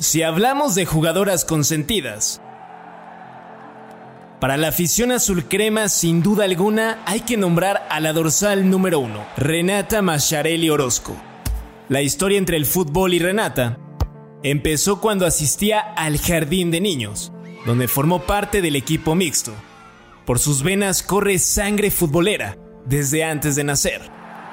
Si hablamos de jugadoras consentidas, para la afición azul crema, sin duda alguna, hay que nombrar a la dorsal número uno, Renata Macharelli Orozco. La historia entre el fútbol y Renata empezó cuando asistía al jardín de niños, donde formó parte del equipo mixto. Por sus venas corre sangre futbolera desde antes de nacer,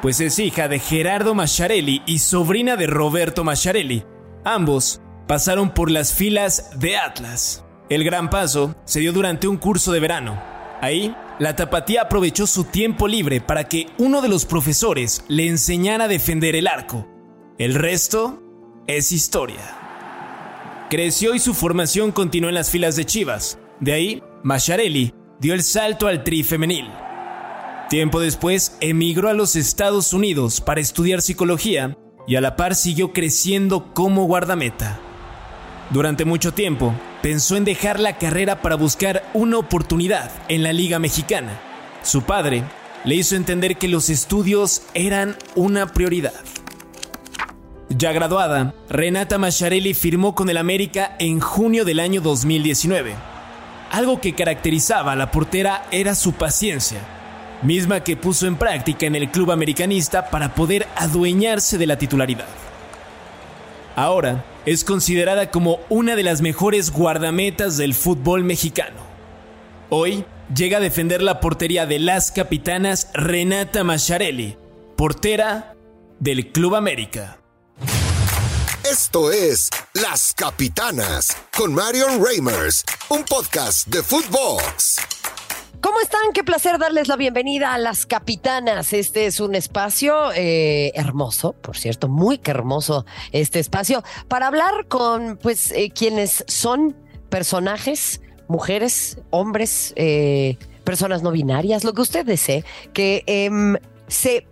pues es hija de Gerardo Macharelli y sobrina de Roberto Macharelli. Ambos pasaron por las filas de Atlas. El gran paso se dio durante un curso de verano. Ahí, la tapatía aprovechó su tiempo libre para que uno de los profesores le enseñara a defender el arco. El resto es historia. Creció y su formación continuó en las filas de Chivas. De ahí, Macharelli dio el salto al tri femenil. Tiempo después, emigró a los Estados Unidos para estudiar psicología y a la par siguió creciendo como guardameta. Durante mucho tiempo, pensó en dejar la carrera para buscar una oportunidad en la Liga Mexicana. Su padre le hizo entender que los estudios eran una prioridad. Ya graduada, Renata Macharelli firmó con el América en junio del año 2019. Algo que caracterizaba a la portera era su paciencia, misma que puso en práctica en el club americanista para poder adueñarse de la titularidad. Ahora es considerada como una de las mejores guardametas del fútbol mexicano. Hoy llega a defender la portería de las capitanas Renata Macharelli, portera del Club América. Esto es Las Capitanas con Marion Reimers, un podcast de Footbox. ¿Cómo están? Qué placer darles la bienvenida a Las Capitanas. Este es un espacio eh, hermoso, por cierto, muy que hermoso este espacio, para hablar con pues eh, quienes son personajes, mujeres, hombres, eh, personas no binarias, lo que usted desee, que em, se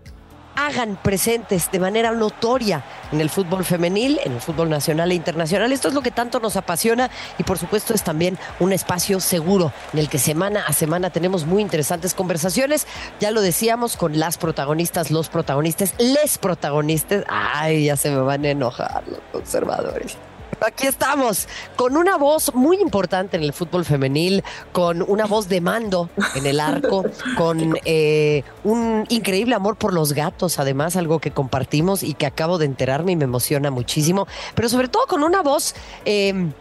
hagan presentes de manera notoria en el fútbol femenil, en el fútbol nacional e internacional. Esto es lo que tanto nos apasiona y por supuesto es también un espacio seguro en el que semana a semana tenemos muy interesantes conversaciones. Ya lo decíamos con las protagonistas, los protagonistas, les protagonistas. Ay, ya se me van a enojar los conservadores. Aquí estamos, con una voz muy importante en el fútbol femenil, con una voz de mando en el arco, con eh, un increíble amor por los gatos, además, algo que compartimos y que acabo de enterarme y me emociona muchísimo, pero sobre todo con una voz... Eh,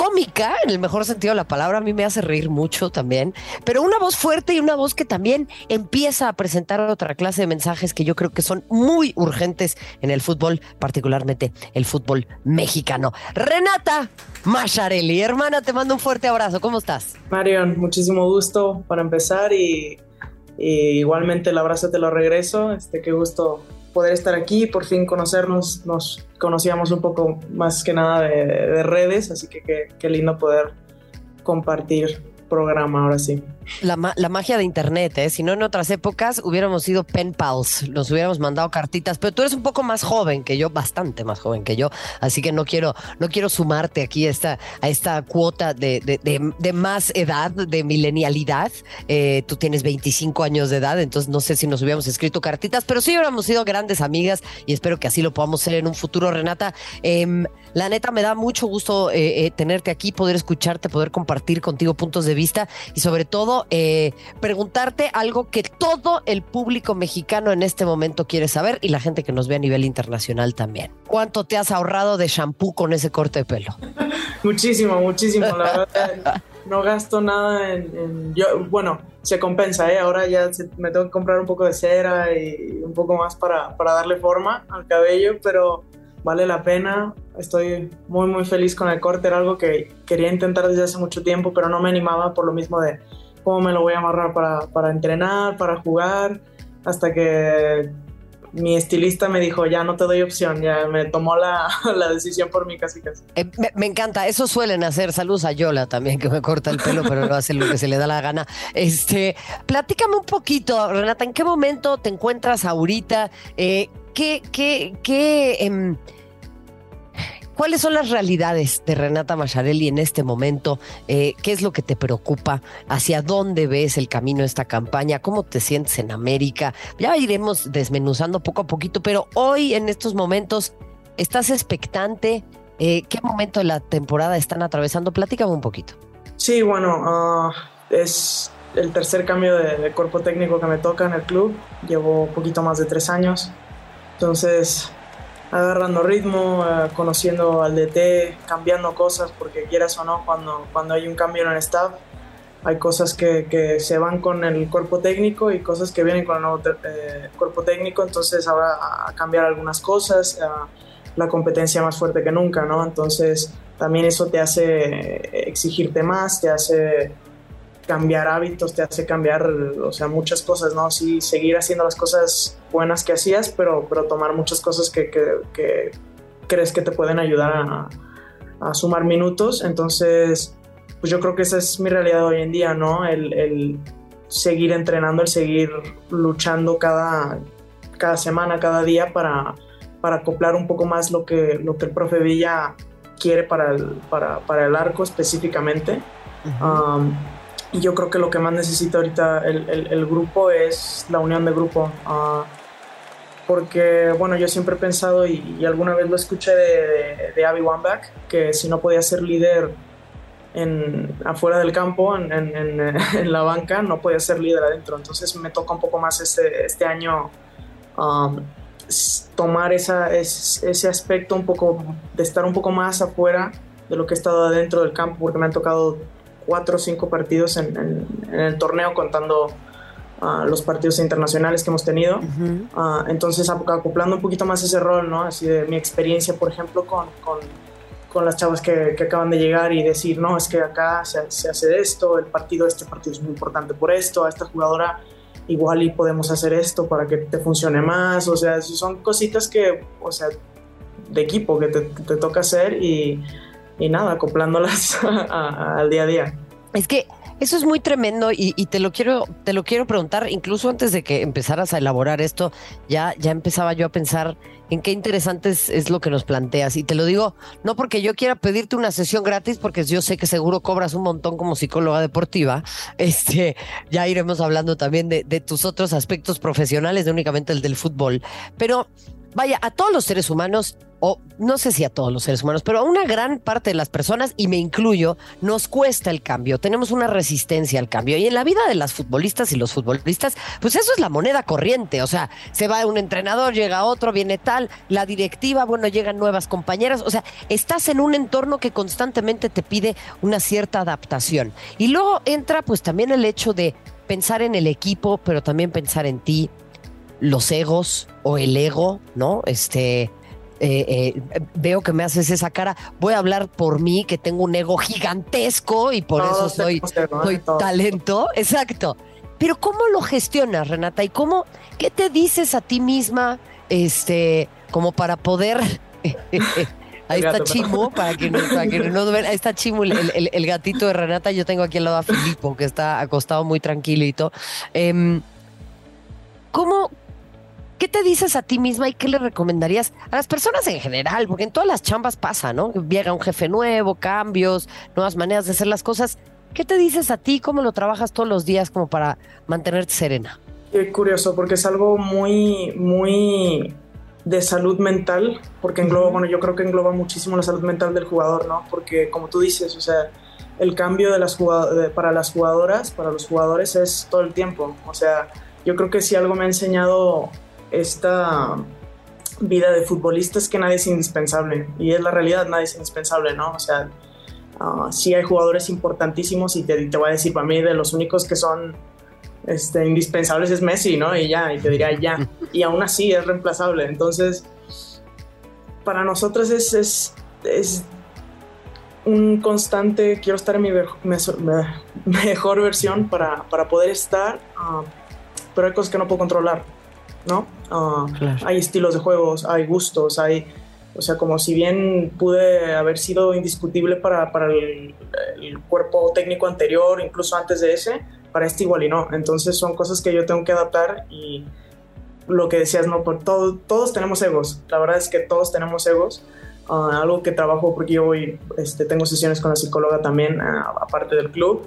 cómica, en el mejor sentido de la palabra, a mí me hace reír mucho también, pero una voz fuerte y una voz que también empieza a presentar otra clase de mensajes que yo creo que son muy urgentes en el fútbol, particularmente el fútbol mexicano. Renata Macharelli, hermana, te mando un fuerte abrazo, ¿cómo estás? Marion, muchísimo gusto para empezar y, y igualmente el abrazo te lo regreso, este, qué gusto poder estar aquí, por fin conocernos, nos conocíamos un poco más que nada de, de redes, así que qué lindo poder compartir programa, ahora sí. La, la, magia de internet, ¿eh? Si no, en otras épocas hubiéramos sido pen pals, nos hubiéramos mandado cartitas, pero tú eres un poco más joven que yo, bastante más joven que yo, así que no quiero, no quiero sumarte aquí a esta, a esta cuota de, de, de, más edad, de milenialidad. Eh, tú tienes 25 años de edad, entonces no sé si nos hubiéramos escrito cartitas, pero sí hubiéramos sido grandes amigas y espero que así lo podamos ser en un futuro, Renata. Eh, la neta, me da mucho gusto eh, eh, tenerte aquí, poder escucharte, poder compartir contigo puntos de vista y sobre todo eh, preguntarte algo que todo el público mexicano en este momento quiere saber y la gente que nos ve a nivel internacional también. ¿Cuánto te has ahorrado de shampoo con ese corte de pelo? muchísimo, muchísimo. La verdad, no gasto nada en, yo, bueno, se compensa, ¿eh? Ahora ya me tengo que comprar un poco de cera y un poco más para, para darle forma al cabello, pero vale la pena. Estoy muy, muy feliz con el corte. Era algo que quería intentar desde hace mucho tiempo, pero no me animaba por lo mismo de cómo me lo voy a amarrar para, para entrenar, para jugar, hasta que mi estilista me dijo, ya no te doy opción, ya me tomó la, la decisión por mí casi casi. Eh, me, encanta, eso suelen hacer, saludos a Yola también, que me corta el pelo, pero no hace lo que se le da la gana. Este, platícame un poquito, Renata, ¿en qué momento te encuentras ahorita? Eh, ¿Qué, qué, qué, eh, ¿Cuáles son las realidades de Renata Macharelli en este momento? Eh, ¿Qué es lo que te preocupa? ¿Hacia dónde ves el camino de esta campaña? ¿Cómo te sientes en América? Ya iremos desmenuzando poco a poquito, pero hoy en estos momentos, ¿estás expectante? Eh, ¿Qué momento de la temporada están atravesando? Platícame un poquito. Sí, bueno, ah, es el tercer cambio de, cuerpo técnico que me toca en el club. Llevo un poquito más de tres años. Entonces, agarrando ritmo, eh, conociendo al DT, cambiando cosas, porque quieras o no, cuando, cuando hay un cambio en el staff, hay cosas que, que se van con el cuerpo técnico y cosas que vienen con el nuevo eh, cuerpo técnico, entonces ahora a cambiar algunas cosas, la competencia más fuerte que nunca, ¿no? Entonces también eso te hace exigirte más, te hace cambiar hábitos, te hace cambiar, o sea, muchas cosas, ¿no? Sí, seguir haciendo las cosas buenas que hacías, pero, pero tomar muchas cosas que, que, crees que te pueden ayudar a, a, sumar minutos. Entonces, pues yo creo que esa es mi realidad hoy en día, ¿no? El, el seguir entrenando, el seguir luchando cada, cada semana, cada día para, para acoplar un poco más lo que, lo que el profe Villa quiere para el, para, para el arco específicamente. Y yo creo que lo que más necesita ahorita el, el, grupo es la unión de grupo. Uh, porque, bueno, yo siempre he pensado, y, alguna vez lo escuché de, de, Abby Wambach, que si no podía ser líder en, afuera del campo, en, en, en, la banca, no podía ser líder adentro. Entonces me toca un poco más este, este año um, tomar esa, ese aspecto un poco, de estar un poco más afuera de lo que he estado adentro del campo, porque me han tocado cuatro o cinco partidos en, el torneo contando uh, los partidos internacionales que hemos tenido. Uh, entonces, acoplando un poquito más ese rol, ¿no? Así de mi experiencia, por ejemplo, con, con, con las chavas que, que, acaban de llegar y decir, no, es que acá se, se, hace esto, el partido, este partido es muy importante por esto, a esta jugadora igual y podemos hacer esto para que te funcione más, o sea, son cositas que, o sea, de equipo que te, te toca hacer y y nada, acoplándolas al día a día. Es que eso es muy tremendo y, te lo quiero te lo quiero preguntar incluso antes de que empezaras a elaborar esto ya ya empezaba yo a pensar en qué interesante es, lo que nos planteas. Y te lo digo no porque yo quiera pedirte una sesión gratis porque yo sé que seguro cobras un montón como psicóloga deportiva. Este ya iremos hablando también de, de tus otros aspectos profesionales no únicamente el del fútbol. Pero vaya a todos los seres humanos o no sé si a todos los seres humanos, pero a una gran parte de las personas, y me incluyo, nos cuesta el cambio, tenemos una resistencia al cambio. Y en la vida de las futbolistas y los futbolistas, pues eso es la moneda corriente, o sea, se va un entrenador, llega otro, viene tal, la directiva, bueno, llegan nuevas compañeras, o sea, estás en un entorno que constantemente te pide una cierta adaptación. Y luego entra pues también el hecho de pensar en el equipo, pero también pensar en ti, los egos o el ego, ¿no? Este, eh, eh, veo que me haces esa cara, voy a hablar por mí, que tengo un ego gigantesco y por eso soy, soy talento. Exacto. Pero ¿cómo lo gestionas, Renata? ¿Y cómo, qué te dices a ti misma, este, como para poder... Ahí está Chimu, para que, no, para que no Ahí está Chimu, el, gatito de Renata. Yo tengo aquí al lado a Filipo, que está acostado muy tranquilito. Eh, ¿Cómo, ¿Qué te dices a ti misma y qué le recomendarías a las personas en general? Porque en todas las chambas pasa, ¿no? Llega un jefe nuevo, cambios, nuevas maneras de hacer las cosas. ¿Qué te dices a ti? ¿Cómo lo trabajas todos los días como para mantenerte serena? Qué curioso, porque es algo muy, muy de salud mental, porque engloba, bueno, yo creo que engloba muchísimo la salud mental del jugador, ¿no? Porque como tú dices, o sea, el cambio de las para las jugadoras, para los jugadores es todo el tiempo. O sea, yo creo que si algo me ha enseñado esta vida de futbolista es que nadie es indispensable y es la realidad, nadie es indispensable, ¿no? O sea, uh, sí hay jugadores importantísimos y te, te, voy a decir, para mí de los únicos que son este, indispensables es Messi, ¿no? Y ya, y te diría ya. Y aún así es reemplazable. Entonces, para nosotros es, es, es un constante, quiero estar en mi mejor versión para, para poder estar, uh, pero hay cosas que no puedo controlar. ¿No? Ah, hay estilos de juegos, hay gustos, hay, o sea, como si bien pude haber sido indiscutible para, para el, cuerpo técnico anterior, incluso antes de ese, para este igual y no. Entonces son cosas que yo tengo que adaptar y lo que decías, no, por todo, todos tenemos egos. La verdad es que todos tenemos egos. Ah, algo que trabajo porque yo hoy este, tengo sesiones con la psicóloga también, ah, aparte del club.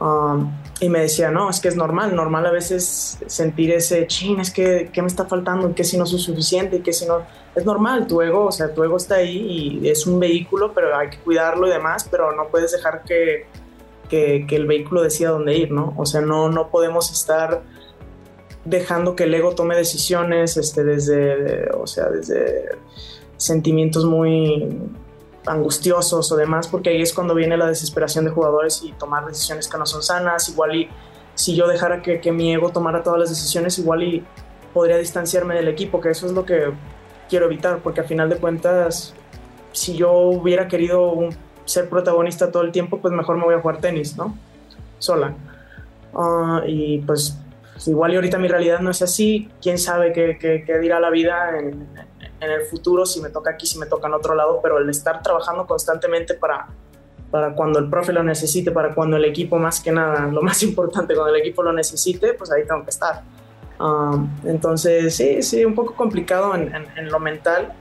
Um, y me decía, no, es que es normal, normal a veces sentir ese chin, es que, ¿qué me está faltando? ¿Qué si no soy suficiente? ¿Qué si no? Es normal, tu ego, o sea, tu ego está ahí y es un vehículo, pero hay que cuidarlo y demás, pero no puedes dejar que, que, que el vehículo decida dónde ir, ¿no? O sea, no, no podemos estar dejando que el ego tome decisiones, este, desde, o sea, desde sentimientos muy angustiosos o demás, porque ahí es cuando viene la desesperación de jugadores y tomar decisiones que no son sanas, igual y si yo dejara que, que mi ego tomara todas las decisiones, igual y podría distanciarme del equipo, que eso es lo que quiero evitar, porque a final de cuentas, si yo hubiera querido ser protagonista todo el tiempo, pues mejor me voy a jugar tenis, ¿no? Sola. Ah, y pues igual y ahorita mi realidad no es así, quién sabe qué, qué, dirá la vida en, en el futuro, si me toca aquí, si me toca en otro lado, pero el estar trabajando constantemente para, para cuando el profe lo necesite, para cuando el equipo más que nada, lo más importante, cuando el equipo lo necesite, pues ahí tengo que estar. Um, entonces, sí, sí, un poco complicado en, en, lo mental.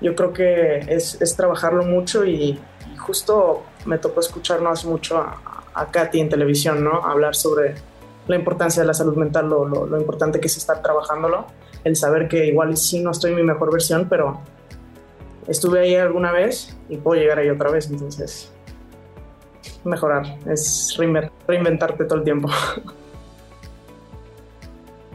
Yo creo que es, es trabajarlo mucho y, justo me tocó escucharnos mucho a, a, Katy en televisión, ¿no? Hablar sobre la importancia de la salud mental, lo, lo, lo importante que es estar trabajándolo el saber que igual sí no estoy en mi mejor versión, pero estuve ahí alguna vez y puedo llegar ahí otra vez, entonces mejorar, es reinventarte todo el tiempo.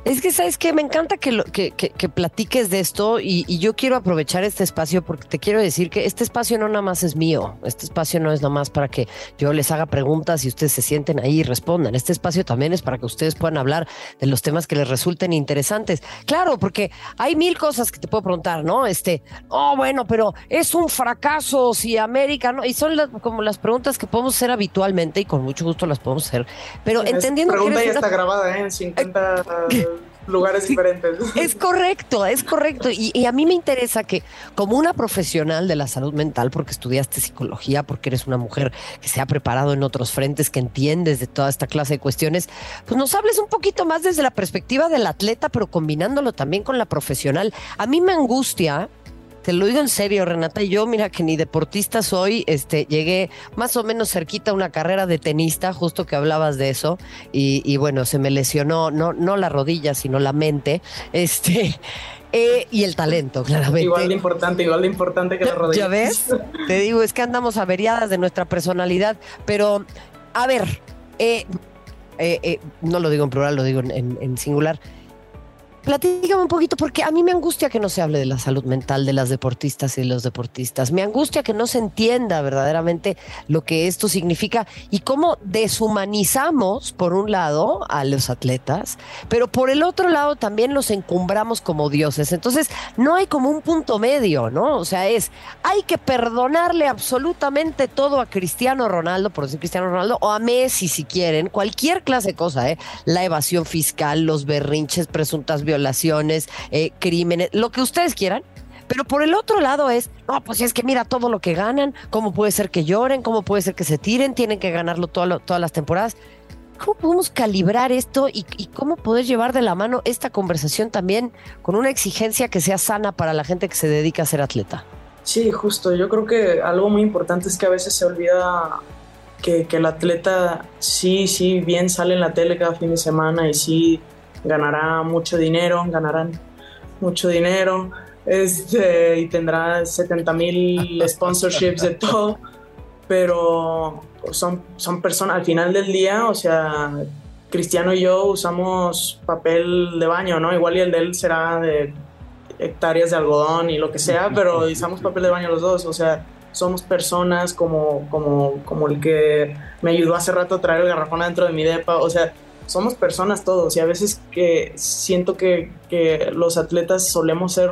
Es que, ¿sabes qué? Me encanta que, que, platiques de esto y, yo quiero aprovechar este espacio porque te quiero decir que este espacio no nada más es mío. Este espacio no es nada más para que yo les haga preguntas y ustedes se sienten ahí y respondan. Este espacio también es para que ustedes puedan hablar de los temas que les resulten interesantes. Claro, porque hay mil cosas que te puedo preguntar, ¿no? Este, oh, bueno, pero es un fracaso si América, ¿no? Y son como las preguntas que podemos hacer habitualmente y con mucho gusto las podemos hacer. Pero entendiendo que. Pregunta ya está grabada, ¿eh? En 50 lugares diferentes. Es correcto, es correcto. Y, a mí me interesa que como una profesional de la salud mental, porque estudiaste psicología, porque eres una mujer que se ha preparado en otros frentes, que entiendes de toda esta clase de cuestiones, pues nos hables un poquito más desde la perspectiva del atleta, pero combinándolo también con la profesional. A mí me angustia te lo digo en serio, Renata. Yo, mira que ni deportista soy, este, llegué más o menos cerquita a una carrera de tenista, justo que hablabas de eso, y, bueno, se me lesionó, no, no la rodilla, sino la mente, este, eh, y el talento, claramente. Igual de importante, igual de importante que la rodilla. ¿Ya ves? Te digo, es que andamos averiadas de nuestra personalidad, pero, a ver, eh, eh, no lo digo en plural, lo digo en singular platícame un poquito, porque a mí me angustia que no se hable de la salud mental de las deportistas y de los deportistas. Me angustia que no se entienda verdaderamente lo que esto significa y cómo deshumanizamos, por un lado, a los atletas, pero por el otro lado también los encumbramos como dioses. Entonces, no hay como un punto medio, ¿no? O sea, es, hay que perdonarle absolutamente todo a Cristiano Ronaldo, por decir Cristiano Ronaldo, o a Messi si quieren, cualquier clase de cosa, ¿eh? La evasión fiscal, los berrinches, presuntas violencias violaciones, eh, crímenes, lo que ustedes quieran. Pero por el otro lado es, no, pues es que mira todo lo que ganan, cómo puede ser que lloren, cómo puede ser que se tiren, tienen que ganarlo todas las temporadas. ¿Cómo podemos calibrar esto y, cómo poder llevar de la mano esta conversación también con una exigencia que sea sana para la gente que se dedica a ser atleta? Sí, justo. Yo creo que algo muy importante es que a veces se olvida que el atleta sí, sí, bien sale en la tele cada fin de semana y sí ganará mucho dinero, ganarán mucho dinero este, y tendrá 70 mil sponsorships de todo, pero son, son personas, al final del día, o sea, Cristiano y yo usamos papel de baño, ¿no? Igual y el de él será de hectáreas de algodón y lo que sea, pero usamos papel de baño los dos, o sea, somos personas como, como, como el que me ayudó hace rato a traer el garrafón adentro de mi depa, o sea, somos personas todos y a veces que siento que, que los atletas solemos ser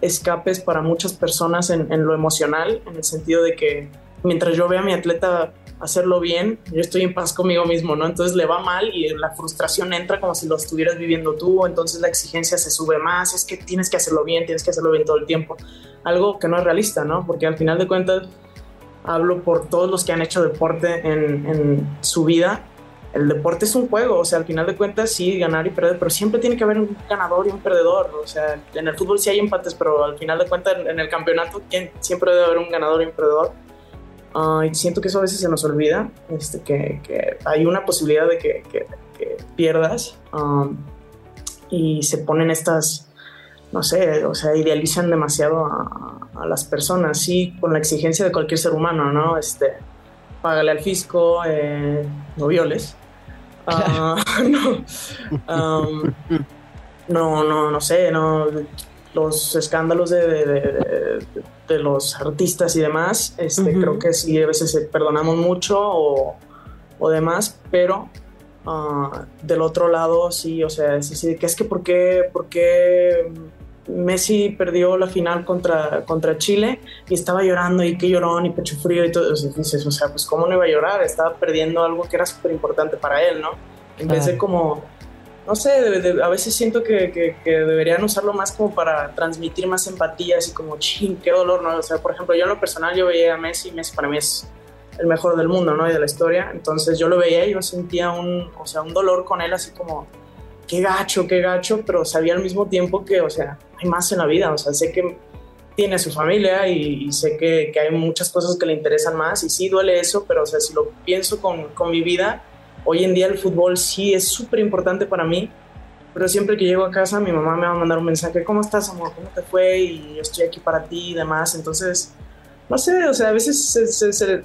escapes para muchas personas en, en, lo emocional, en el sentido de que mientras yo vea a mi atleta hacerlo bien, yo estoy en paz conmigo mismo, ¿no? Entonces le va mal y la frustración entra como si lo estuvieras viviendo tú, entonces la exigencia se sube más, es que tienes que hacerlo bien, tienes que hacerlo bien todo el tiempo, algo que no es realista, ¿no? Porque al final de cuentas hablo por todos los que han hecho deporte en, en su vida el deporte es un juego, o sea, al final de cuentas sí, ganar y perder, pero siempre tiene que haber un ganador y un perdedor, o sea, en el fútbol sí hay empates, pero al final de cuentas en, el campeonato siempre debe haber un ganador y un perdedor. y siento que eso a veces se nos olvida, este, que, que hay una posibilidad de que, que, pierdas um, y se ponen estas, no sé, o sea, idealizan demasiado a, a, las personas, sí, con la exigencia de cualquier ser humano, ¿no? Este, págale al fisco, eh, no violes. Ah, no, um, no, no, no sé, no, los escándalos de, de, los artistas y demás, este, creo que sí, a veces perdonamos mucho o, o demás, pero uh, del otro lado sí, o sea, sí, sí, que es que por qué, por qué Messi perdió la final contra, contra Chile y estaba llorando y que lloró y pecho frío y todo. eso dices, o sea, pues cómo no iba a llorar, estaba perdiendo algo que era súper importante para él, ¿no? En vez de como, no sé, a veces siento que, que, deberían usarlo más como para transmitir más empatía, así como, ching, qué dolor, ¿no? O sea, por ejemplo, yo en lo personal yo veía a Messi, Messi para mí es el mejor del mundo, ¿no? Y de la historia, entonces yo lo veía y yo sentía un, o sea, un dolor con él así como qué gacho, qué gacho, pero sabía al mismo tiempo que, o sea, hay más en la vida, o sea, sé que tiene su familia y, sé que, que, hay muchas cosas que le interesan más y sí duele eso, pero, o sea, si lo pienso con, con mi vida, hoy en día el fútbol sí es súper importante para mí, pero siempre que llego a casa mi mamá me va a mandar un mensaje, ¿cómo estás, amor? ¿Cómo te fue? Y yo estoy aquí para ti y demás, entonces, no sé, o sea, a veces se, se,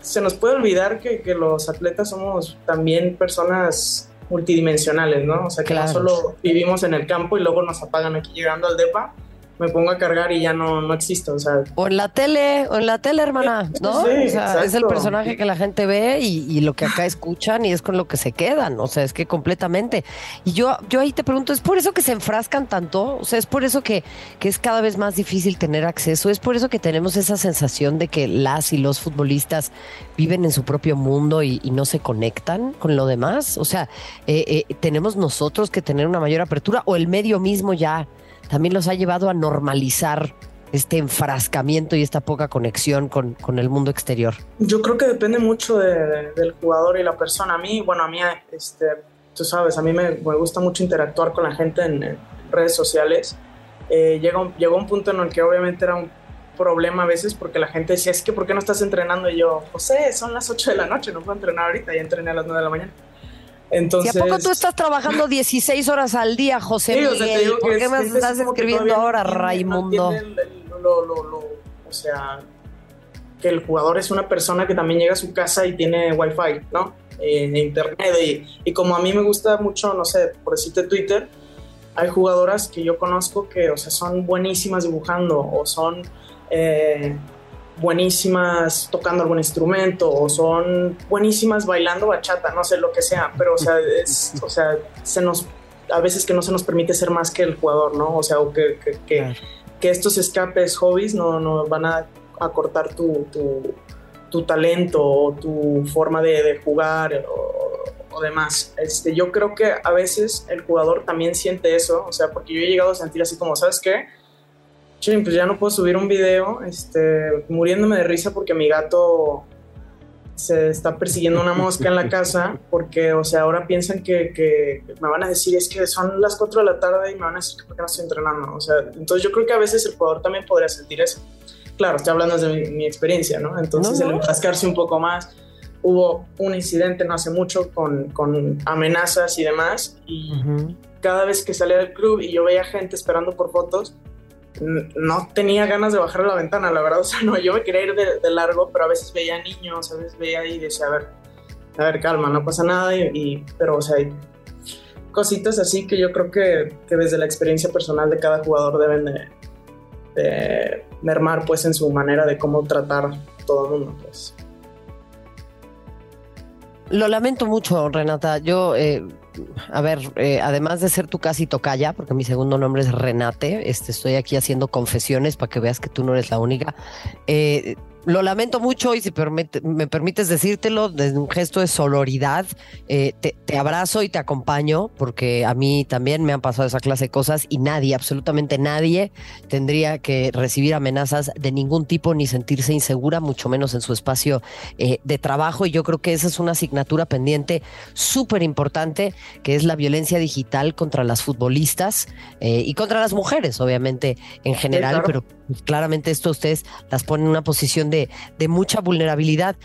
se nos puede olvidar que, que los atletas somos también personas multidimensionales, ¿no? O sea, que no solo vivimos en el campo y luego nos apagan aquí llegando al DEPA, me pongo a cargar y ya no, no existe, o sea... O en la tele, o en la tele, hermana, ¿no? Sí, o sea, es el personaje que la gente ve y, lo que acá escuchan y es con lo que se quedan, o sea, es que completamente. Y yo, yo ahí te pregunto, ¿es por eso que se enfrascan tanto? O sea, ¿es por eso que, que es cada vez más difícil tener acceso? ¿Es por eso que tenemos esa sensación de que las y los futbolistas viven en su propio mundo y, no se conectan con lo demás? O sea, eh, eh, ¿tenemos nosotros que tener una mayor apertura o el medio mismo ya también los ha llevado a normalizar este enfrascamiento y esta poca conexión con, con el mundo exterior? Yo creo que depende mucho del jugador y la persona. A mí, bueno, a mí, este, tú sabes, a mí me, gusta mucho interactuar con la gente en, redes sociales. Eh, llegó, llegó un punto en el que obviamente era un problema a veces porque la gente decía, es que ¿por qué no estás entrenando? Y yo, José, son las 8 de la noche, no puedo entrenar ahorita, ya entrené a las 9 de la mañana. Entonces, ¿Y a poco tú estás trabajando 16 horas al día, José Miguel? ¿Por qué me estás escribiendo ahora, Raimundo? o sea, que el jugador es una persona que también llega a su casa y tiene wifi, ¿no? En internet. Y, y, como a mí me gusta mucho, no sé, por decirte Twitter, hay jugadoras que yo conozco que, o sea, son buenísimas dibujando o son... Eh, buenísimas tocando algún instrumento o son buenísimas bailando bachata, no sé lo que sea, pero o sea, es, o sea, se nos a veces que no se nos permite ser más que el jugador, ¿no? O sea, o que, que, que, estos escapes, hobbies, no, no van a acortar tu, tu, tu talento o tu forma de, de jugar o, o, demás. Este, yo creo que a veces el jugador también siente eso, o sea, porque yo he llegado a sentir así como, ¿sabes qué? Pues ya no puedo subir un video, este, muriéndome de risa porque mi gato se está persiguiendo una mosca en la casa porque, o sea, ahora piensan que, que, me van a decir es que son las 4 de la tarde y me van a decir que por qué no estoy entrenando, o sea, entonces yo creo que a veces el jugador también podría sentir eso. Claro, estoy hablando de mi, experiencia, ¿no? Entonces el enfrascarse un poco más, hubo un incidente no hace mucho con, con amenazas y demás y cada vez que salía del club y yo veía gente esperando por fotos, no tenía ganas de bajar la ventana, la verdad, o sea, no, yo me quería ir de, largo, pero a veces veía niños, a veces veía y decía, a ver, a ver, calma, no pasa nada, y, pero, o sea, hay cositas así que yo creo que, que, desde la experiencia personal de cada jugador deben de, de mermar, pues, en su manera de cómo tratar todo el mundo, pues. Lo lamento mucho, Renata. Yo eh, a ver, eh, además de ser tu casi tocaya, porque mi segundo nombre es Renate, este, estoy aquí haciendo confesiones para que veas que tú no eres la única. Eh, lo lamento mucho y si me permites decírtelo, desde un gesto de sororidad, eh, te, abrazo y te acompaño porque a mí también me han pasado esa clase de cosas y nadie, absolutamente nadie, tendría que recibir amenazas de ningún tipo ni sentirse insegura, mucho menos en su espacio eh, de trabajo. Y yo creo que esa es una asignatura pendiente súper importante, que es la violencia digital contra las futbolistas eh, y contra las mujeres, obviamente, en general, pero claramente esto ustedes las ponen en una posición de, de mucha vulnerabilidad.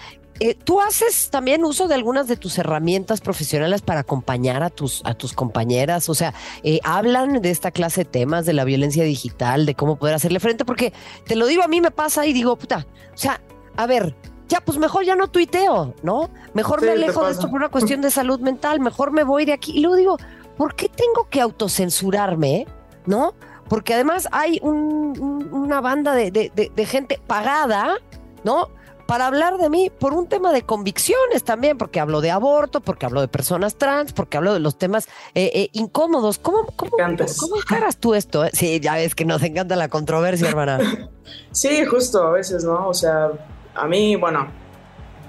Eh, ¿Tú haces también uso de algunas de tus herramientas profesionales para acompañar a tus, a tus compañeras? O sea, eh, hablan de esta clase de temas, de la violencia digital, de cómo poder hacerle frente, porque te lo digo, a mí me pasa y digo, puta, o sea, a ver, ya, pues mejor ya no tuiteo, ¿no? Mejor me alejo de esto por una cuestión de salud mental, mejor me voy de aquí. Y luego digo, ¿por qué tengo que autocensurarme? ¿No? Porque además hay una banda de, de gente pagada, ¿no? para hablar de mí por un tema de convicciones también, porque hablo de aborto, porque hablo de personas trans, porque hablo de los temas eh, eh, incómodos. ¿Cómo, cómo, ¿Cómo encaras tú esto? Sí, ya ves que nos encanta la controversia, hermana. sí, justo, a veces, ¿no? O sea, a mí, bueno,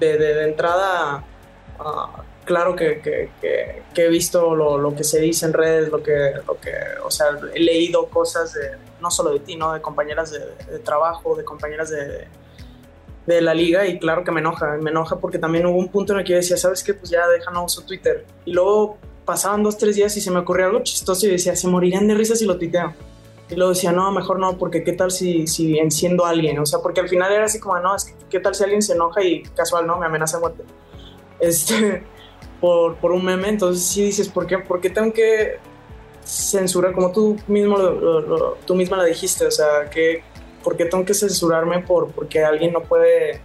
de, entrada, ah, claro que, he visto lo, que se dice en redes, lo que, lo que, o sea, he leído cosas de, no solo de ti, ¿no? De compañeras de trabajo, de compañeras de de la liga y claro que me enoja, me enoja porque también hubo un punto en el que yo decía, ¿sabes qué? Pues ya deja no uso Twitter. Y luego pasaban dos, tres días y se me ocurrió algo chistoso y decía, se morirían de risa si lo tuiteo. Y luego decía, no, mejor no, porque qué tal si, si enciendo a alguien. O sea, porque al final era así como, no, es que qué tal si alguien se enoja y casual, no, me amenaza muerte. Este, por, por un meme. Entonces sí dices, ¿por qué, ¿por qué tengo que censurar? Como tú mismo tú misma la dijiste, o sea, que ¿por qué tengo que censurarme por porque alguien no puede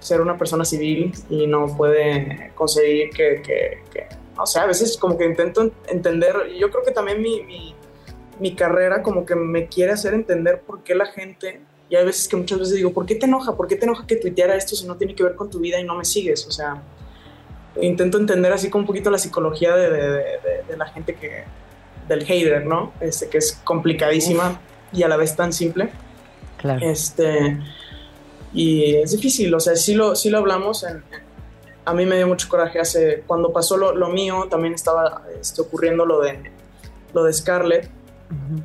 ser una persona civil y no puede conseguir que, que, o sea, a veces como que intento entender, yo creo que también mi, mi, mi, carrera como que me quiere hacer entender por qué la gente, y hay veces que muchas veces digo, ¿por qué te enoja? ¿Por qué te enoja que tuiteara esto si no tiene que ver con tu vida y no me sigues? O sea, intento entender así como un poquito la psicología de, de, de, la gente que, del hater, ¿no? Este, que es complicadísima y a la vez tan simple. Claro. Este, y es difícil, o sea, sí lo, sí lo hablamos. a mí me dio mucho coraje hace, cuando pasó lo, mío, también estaba este, ocurriendo lo de, lo de Scarlett.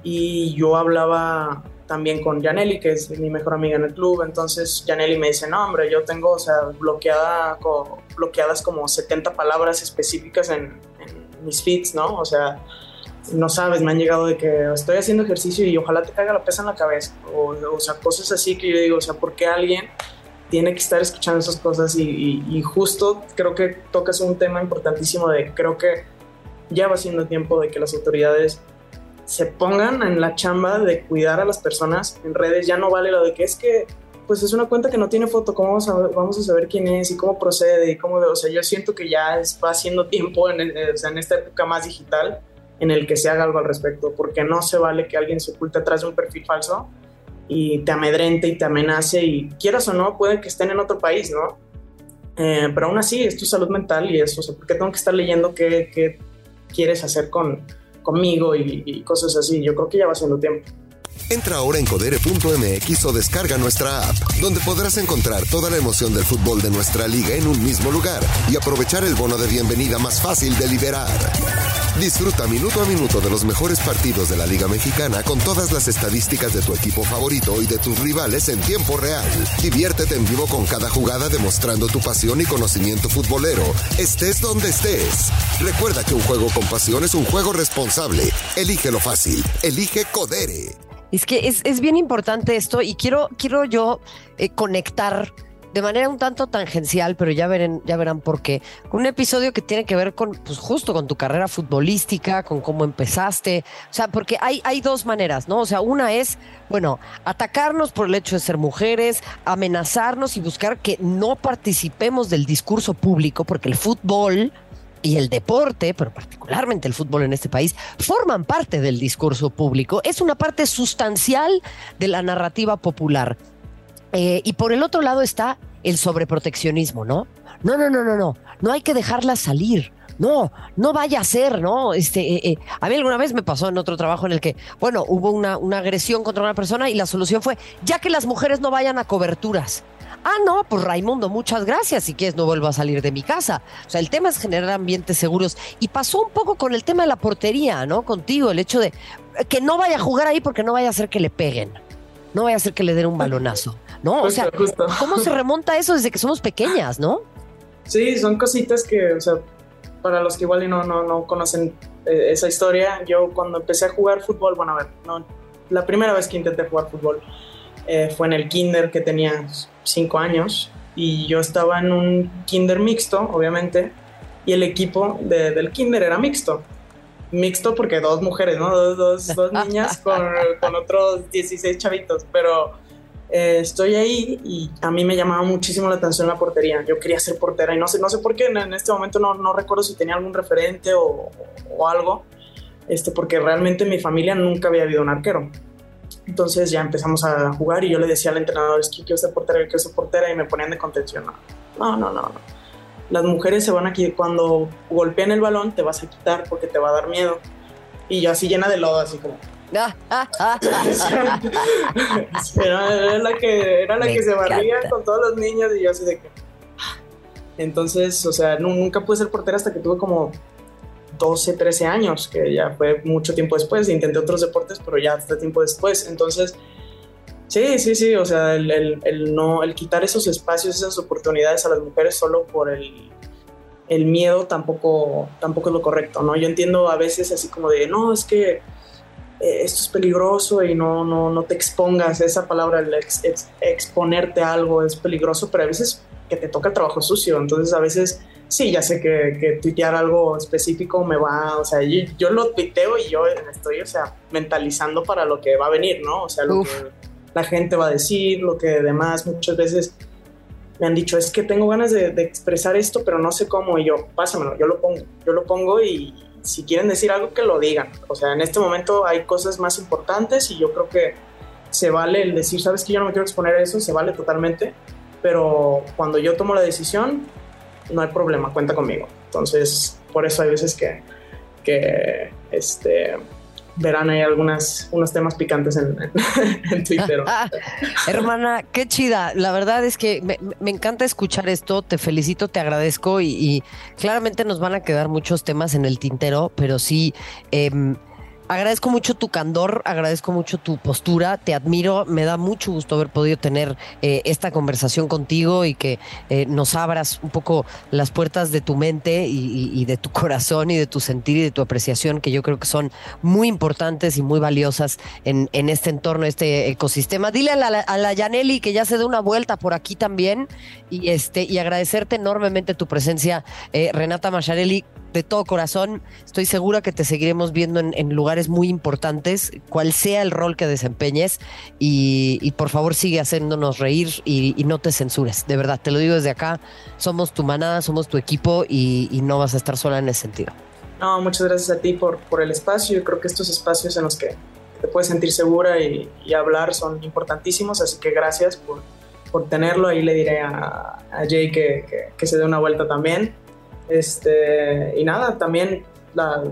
Y yo hablaba también con Janelli, que es mi mejor amiga en el club. Entonces Janelli me dice, no, hombre, yo tengo, o sea, bloqueada, bloqueadas como 70 palabras específicas en, en mis feeds, ¿no? O sea, no sabes, me han llegado de que estoy haciendo ejercicio y ojalá te caiga la pesa en la cabeza. O, sea, cosas así que yo digo, o sea, ¿por qué alguien tiene que estar escuchando esas cosas? Y, y, justo creo que tocas un tema importantísimo de, creo que ya va siendo tiempo de que las autoridades se pongan en la chamba de cuidar a las personas en redes. Ya no vale lo de que es que, pues es una cuenta que no tiene foto, ¿cómo vamos a, vamos a saber quién es y cómo procede? Y cómo, o sea, yo siento que ya va siendo tiempo en, en esta época más digital en el que se haga algo al respecto, porque no se vale que alguien se oculte atrás de un perfil falso y te amedrente y te amenace y quieras o no, puede que estén en otro país, ¿no? Eh, pero aún así es tu salud mental y eso, o sea, ¿por qué tengo que estar leyendo qué, qué quieres hacer con, conmigo y, cosas así? Yo creo que ya va siendo tiempo. Entra ahora en codere.mx o descarga nuestra app, donde podrás encontrar toda la emoción del fútbol de nuestra liga en un mismo lugar y aprovechar el bono de bienvenida más fácil de liberar. Disfruta minuto a minuto de los mejores partidos de la Liga Mexicana con todas las estadísticas de tu equipo favorito y de tus rivales en tiempo real. Diviértete en vivo con cada jugada demostrando tu pasión y conocimiento futbolero, estés donde estés. Recuerda que un juego con pasión es un juego responsable. Elige lo fácil. Elige Codere. Es que es, bien importante esto y quiero, quiero yo eh, conectar de manera un tanto tangencial, pero ya, verán, ya verán por qué. Un episodio que tiene que ver con, pues justo con tu carrera futbolística, con cómo empezaste. O sea, porque hay, hay dos maneras, ¿no? O sea, una es, bueno, atacarnos por el hecho de ser mujeres, amenazarnos y buscar que no participemos del discurso público, porque el fútbol y el deporte, pero particularmente el fútbol en este país, forman parte del discurso público. Es una parte sustancial de la narrativa popular. Eh, y por el otro lado está el sobreproteccionismo, ¿no? No, no, no, no, no. No hay que dejarla salir. No, no vaya a ser, ¿no? Este, eh, eh, a mí alguna vez me pasó en otro trabajo en el que, bueno, hubo una, una agresión contra una persona y la solución fue, ya que las mujeres no vayan a coberturas. Ah, no, pues Raimundo, muchas gracias. Si quieres, no vuelvo a salir de mi casa. O sea, el tema es generar ambientes seguros. Y pasó un poco con el tema de la portería, ¿no? Contigo, el hecho de que no vaya a jugar ahí porque no vaya a ser que le peguen. No vaya a ser que le den un balonazo. ¿no? o sea, ¿cómo se remonta eso desde que somos pequeñas, no? Sí, son cositas que, o sea, para los que igual no, no, no conocen eh, esa historia, yo cuando empecé a jugar fútbol, bueno, a ver, no, la primera vez que intenté jugar fútbol, eh, fue en el kinder que tenía cinco años y yo estaba en un kinder mixto, obviamente, y el equipo del kinder era mixto. Mixto porque dos mujeres, ¿no? Dos, dos, niñas con, con, otros 16 chavitos, pero eh, estoy ahí y a mí me llamaba muchísimo la atención la portería. Yo quería ser portera y no sé, no sé por qué en, este momento no, no, recuerdo si tenía algún referente o, o algo, este, porque realmente en mi familia nunca había habido un arquero. Entonces ya empezamos a jugar y yo le decía al entrenador, es que quiero ser portera, quiero ser portera y me ponían de contención. No, no, no, no. Las mujeres se van aquí, cuando golpean el balón te vas a quitar porque te va a dar miedo. Y yo así llena de lodo, así como... era, la que, era la que se barría con todos los niños y yo así de que... Entonces, o sea, nunca pude ser portera hasta que tuve como 12, 13 años, que ya fue mucho tiempo después. Intenté otros deportes, pero ya hasta tiempo después. Entonces, sí, sí, sí, o sea, el, el, no, el quitar esos espacios, esas oportunidades a las mujeres solo por el, el miedo tampoco, tampoco es lo correcto, ¿no? Yo entiendo a veces así como de, no, es que eh, esto es peligroso y no, no, no te expongas, esa palabra, el exponerte a algo es peligroso, pero a veces que te toca el trabajo sucio, entonces a veces sí, ya sé que, que, tuitear algo específico me va, o sea, yo, lo tuiteo y yo estoy, o sea, mentalizando para lo que va a venir, ¿no? O sea, lo que la gente va a decir, lo que demás, muchas veces me han dicho, es que tengo ganas de, expresar esto, pero no sé cómo, y yo, pásamelo, yo lo pongo, yo lo pongo y si quieren decir algo, que lo digan. O sea, en este momento hay cosas más importantes y yo creo que se vale el decir, sabes que yo no me quiero exponer a eso, se vale totalmente, pero cuando yo tomo la decisión, no hay problema, cuenta conmigo. Entonces, por eso hay veces que, que este, verán ahí algunas, unos temas picantes en, Twitter. Hermana, qué chida. La verdad es que me, encanta escuchar esto. Te felicito, te agradezco y, claramente nos van a quedar muchos temas en el tintero, pero sí... Em, agradezco mucho tu candor, agradezco mucho tu postura, te admiro, me da mucho gusto haber podido tener eh, esta conversación contigo y que eh, nos abras un poco las puertas de tu mente y, de tu corazón y de tu sentir y de tu apreciación, que yo creo que son muy importantes y muy valiosas en, este entorno, este ecosistema. Dile a la, a Yaneli que ya se dé una vuelta por aquí también y, este, y agradecerte enormemente tu presencia, eh, Renata Macharelli de todo corazón. Estoy segura que te seguiremos viendo en, lugares muy importantes, cual sea el rol que desempeñes. Y, por favor sigue haciéndonos reír y, no te censures. De verdad, te lo digo desde acá. Somos tu manada, somos tu equipo y, no vas a estar sola en ese sentido. No, muchas gracias a ti por, por el espacio. Yo creo que estos espacios en los que te puedes sentir segura y, hablar son importantísimos. Así que gracias por, por tenerlo. Ahí le diré a, Jay que, que se dé una vuelta también. Este, y nada, también la,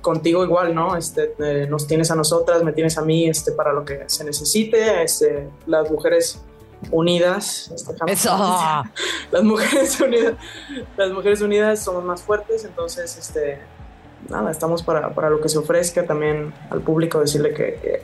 contigo igual, ¿no? Este, eh, nos tienes a nosotras, me tienes a mí este, para lo que se necesite. Este, las mujeres unidas. Este, Eso. Las mujeres unidas. Las mujeres unidas somos más fuertes, entonces, este, nada, estamos para, para lo que se ofrezca también al público, decirle que que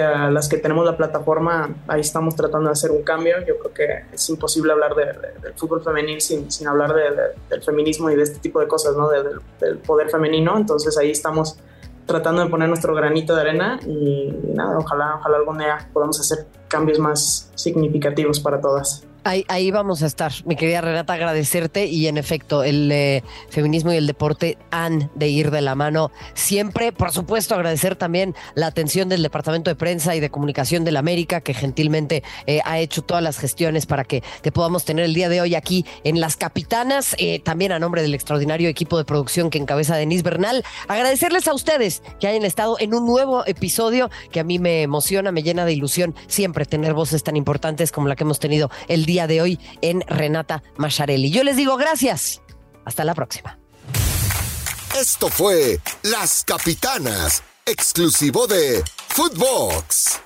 a las que tenemos la plataforma, ahí estamos tratando de hacer un cambio. Yo creo que es imposible hablar de, del fútbol femenil sin, sin hablar del feminismo y de este tipo de cosas, ¿no? del poder femenino. Entonces ahí estamos tratando de poner nuestro granito de arena y, nada, ojalá, ojalá algún día podamos hacer cambios más significativos para todas. Ahí, vamos a estar, mi querida Renata, agradecerte y en efecto, el eh, feminismo y el deporte han de ir de la mano siempre. Por supuesto, agradecer también la atención del Departamento de Prensa y de Comunicación de la América, que gentilmente eh, ha hecho todas las gestiones para que te podamos tener el día de hoy aquí en Las Capitanas, eh, también a nombre del extraordinario equipo de producción que encabeza Denise Bernal. Agradecerles a ustedes que hayan estado en un nuevo episodio que a mí me emociona, me llena de ilusión siempre tener voces tan importantes como la que hemos tenido el día día de hoy en Renata Macharelli. Yo les digo gracias. Hasta la próxima. Esto fue Las Capitanas, exclusivo de Footbox.